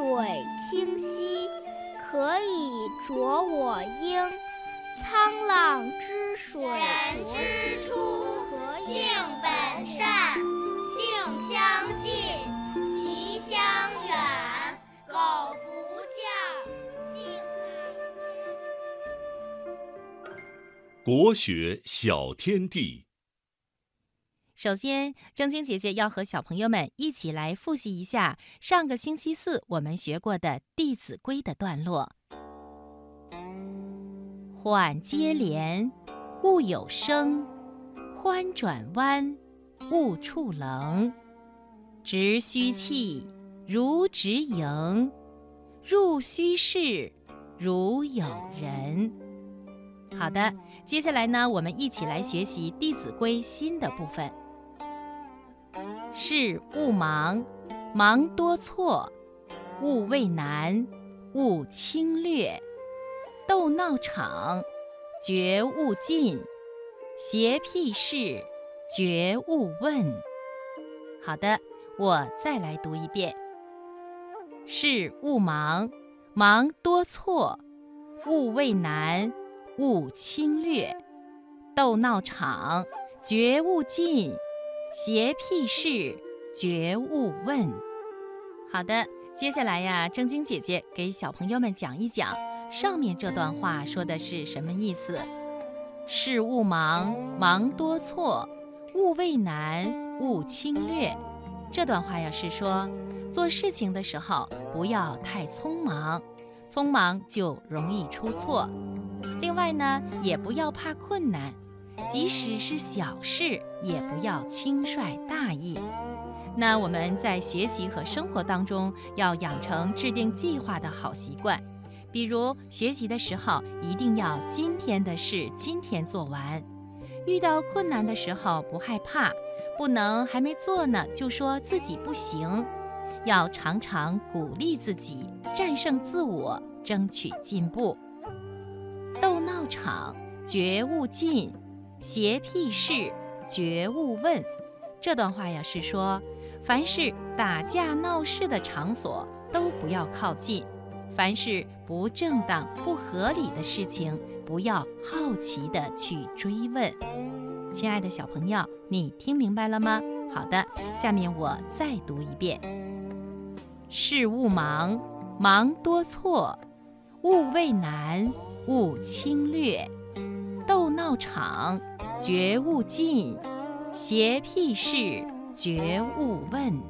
水清兮，可以濯我缨。沧浪之水人之初，性本善，性相近，习相远。苟不教，性乃迁。国学小天地。首先，正晶姐姐要和小朋友们一起来复习一下上个星期四我们学过的《弟子规》的段落。缓接连，勿有声；宽转弯，勿触棱。直须气，如直营；入须室，如有人。好的，接下来呢，我们一起来学习《弟子规》新的部分。事勿忙，忙多错；勿畏难，勿轻略。斗闹场，绝勿近；邪僻事，绝勿问。好的，我再来读一遍：事勿忙，忙多错；勿畏难，勿轻略。斗闹场，绝勿近；邪僻事，绝勿问。好的，接下来呀，正晶姐姐给小朋友们讲一讲。上面这段话说的是什么意思？事勿忙，忙多错；勿畏难，勿轻略。这段话呀是说，做事情的时候不要太匆忙，匆忙就容易出错。另外呢，也不要怕困难，即使是小事，也不要轻率大意。那我们在学习和生活当中，要养成制定计划的好习惯。比如学习的时候，一定要今天的事今天做完；遇到困难的时候不害怕，不能还没做呢就说自己不行，要常常鼓励自己，战胜自我，争取进步。斗闹场绝勿近，邪僻事绝勿问。这段话呀是说，凡是打架闹事的场所都不要靠近。凡是不正当、不合理的事情，不要好奇的去追问。亲爱的小朋友，你听明白了吗？好的，下面我再读一遍：事勿忙，忙多错；勿畏难，勿轻略；道场，觉悟进；邪僻事，觉悟问。